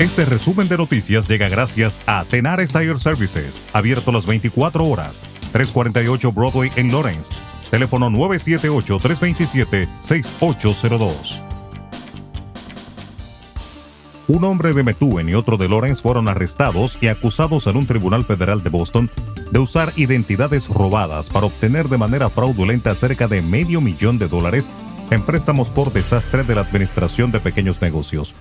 Este resumen de noticias llega gracias a Tenares Tire Services, abierto las 24 horas, 348 Broadway en Lawrence. Teléfono 978-327-6802. Un hombre de Methuen y otro de Lawrence fueron arrestados y acusados en un tribunal federal de Boston de usar identidades robadas para obtener de manera fraudulenta cerca de medio millón de dólares en préstamos por desastre de la Administración de Pequeños Negocios.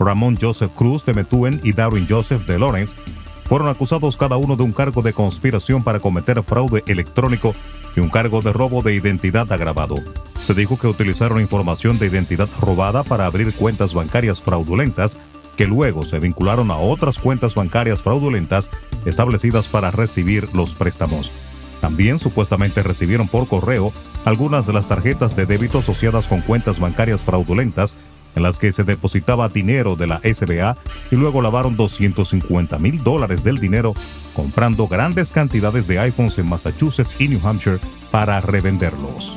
Ramón Joseph Cruz de Methuen y Darwin Joseph de Lawrence fueron acusados cada uno de un cargo de conspiración para cometer fraude electrónico y un cargo de robo de identidad agravado. Se dijo que utilizaron información de identidad robada para abrir cuentas bancarias fraudulentas que luego se vincularon a otras cuentas bancarias fraudulentas establecidas para recibir los préstamos. También supuestamente recibieron por correo algunas de las tarjetas de débito asociadas con cuentas bancarias fraudulentas en las que se depositaba dinero de la SBA y luego lavaron 250 mil dólares del dinero comprando grandes cantidades de iPhones en Massachusetts y New Hampshire para revenderlos.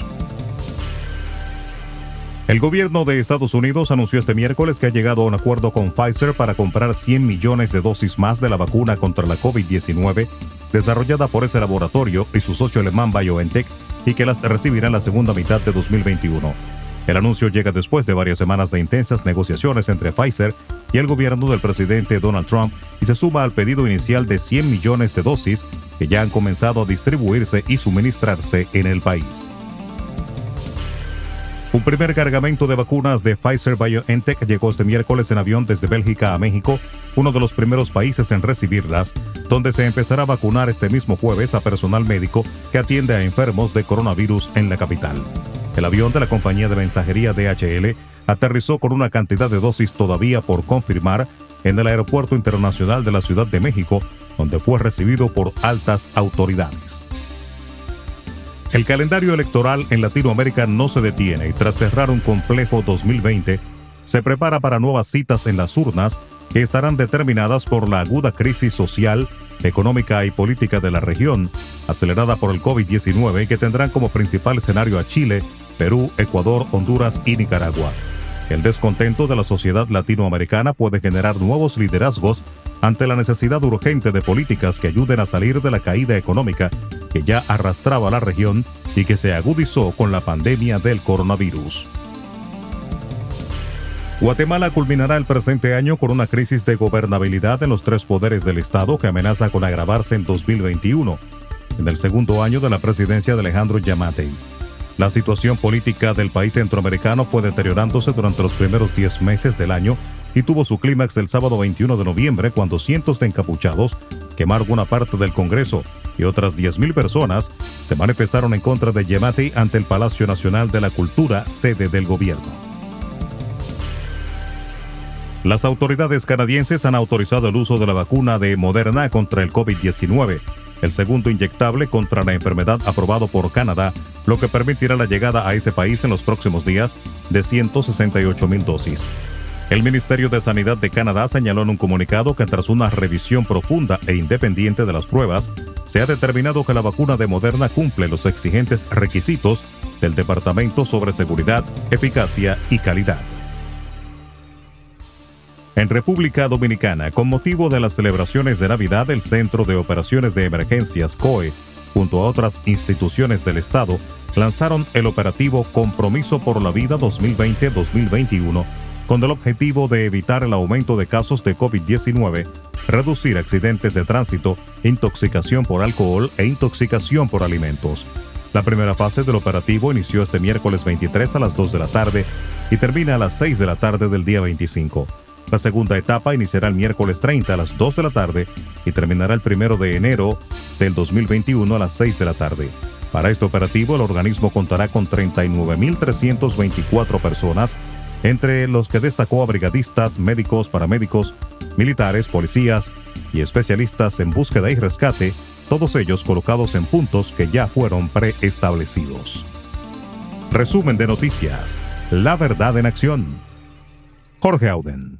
El gobierno de Estados Unidos anunció este miércoles que ha llegado a un acuerdo con Pfizer para comprar 100 millones de dosis más de la vacuna contra la COVID-19 desarrollada por ese laboratorio y su socio alemán BioNTech y que las recibirá en la segunda mitad de 2021. El anuncio llega después de varias semanas de intensas negociaciones entre Pfizer y el gobierno del presidente Donald Trump y se suma al pedido inicial de 100 millones de dosis que ya han comenzado a distribuirse y suministrarse en el país. Un primer cargamento de vacunas de Pfizer BioNTech llegó este miércoles en avión desde Bélgica a México, uno de los primeros países en recibirlas, donde se empezará a vacunar este mismo jueves a personal médico que atiende a enfermos de coronavirus en la capital. El avión de la compañía de mensajería DHL aterrizó con una cantidad de dosis todavía por confirmar en el Aeropuerto Internacional de la Ciudad de México, donde fue recibido por altas autoridades. El calendario electoral en Latinoamérica no se detiene y tras cerrar un complejo 2020, se prepara para nuevas citas en las urnas que estarán determinadas por la aguda crisis social, económica y política de la región, acelerada por el COVID-19 que tendrán como principal escenario a Chile, Perú, Ecuador, Honduras y Nicaragua. El descontento de la sociedad latinoamericana puede generar nuevos liderazgos ante la necesidad urgente de políticas que ayuden a salir de la caída económica que ya arrastraba la región y que se agudizó con la pandemia del coronavirus. Guatemala culminará el presente año con una crisis de gobernabilidad en los tres poderes del Estado que amenaza con agravarse en 2021, en el segundo año de la presidencia de Alejandro Yamatei. La situación política del país centroamericano fue deteriorándose durante los primeros 10 meses del año y tuvo su clímax el sábado 21 de noviembre cuando cientos de encapuchados quemaron una parte del Congreso y otras 10.000 personas se manifestaron en contra de Yemati ante el Palacio Nacional de la Cultura, sede del gobierno. Las autoridades canadienses han autorizado el uso de la vacuna de Moderna contra el COVID-19 el segundo inyectable contra la enfermedad aprobado por Canadá, lo que permitirá la llegada a ese país en los próximos días de 168 mil dosis. El Ministerio de Sanidad de Canadá señaló en un comunicado que tras una revisión profunda e independiente de las pruebas, se ha determinado que la vacuna de Moderna cumple los exigentes requisitos del Departamento sobre Seguridad, Eficacia y Calidad. En República Dominicana, con motivo de las celebraciones de Navidad, el Centro de Operaciones de Emergencias COE, junto a otras instituciones del Estado, lanzaron el operativo Compromiso por la Vida 2020-2021, con el objetivo de evitar el aumento de casos de COVID-19, reducir accidentes de tránsito, intoxicación por alcohol e intoxicación por alimentos. La primera fase del operativo inició este miércoles 23 a las 2 de la tarde y termina a las 6 de la tarde del día 25. La segunda etapa iniciará el miércoles 30 a las 2 de la tarde y terminará el primero de enero del 2021 a las 6 de la tarde. Para este operativo, el organismo contará con 39.324 personas, entre los que destacó a brigadistas, médicos, paramédicos, militares, policías y especialistas en búsqueda y rescate, todos ellos colocados en puntos que ya fueron preestablecidos. Resumen de noticias. La verdad en acción. Jorge Auden.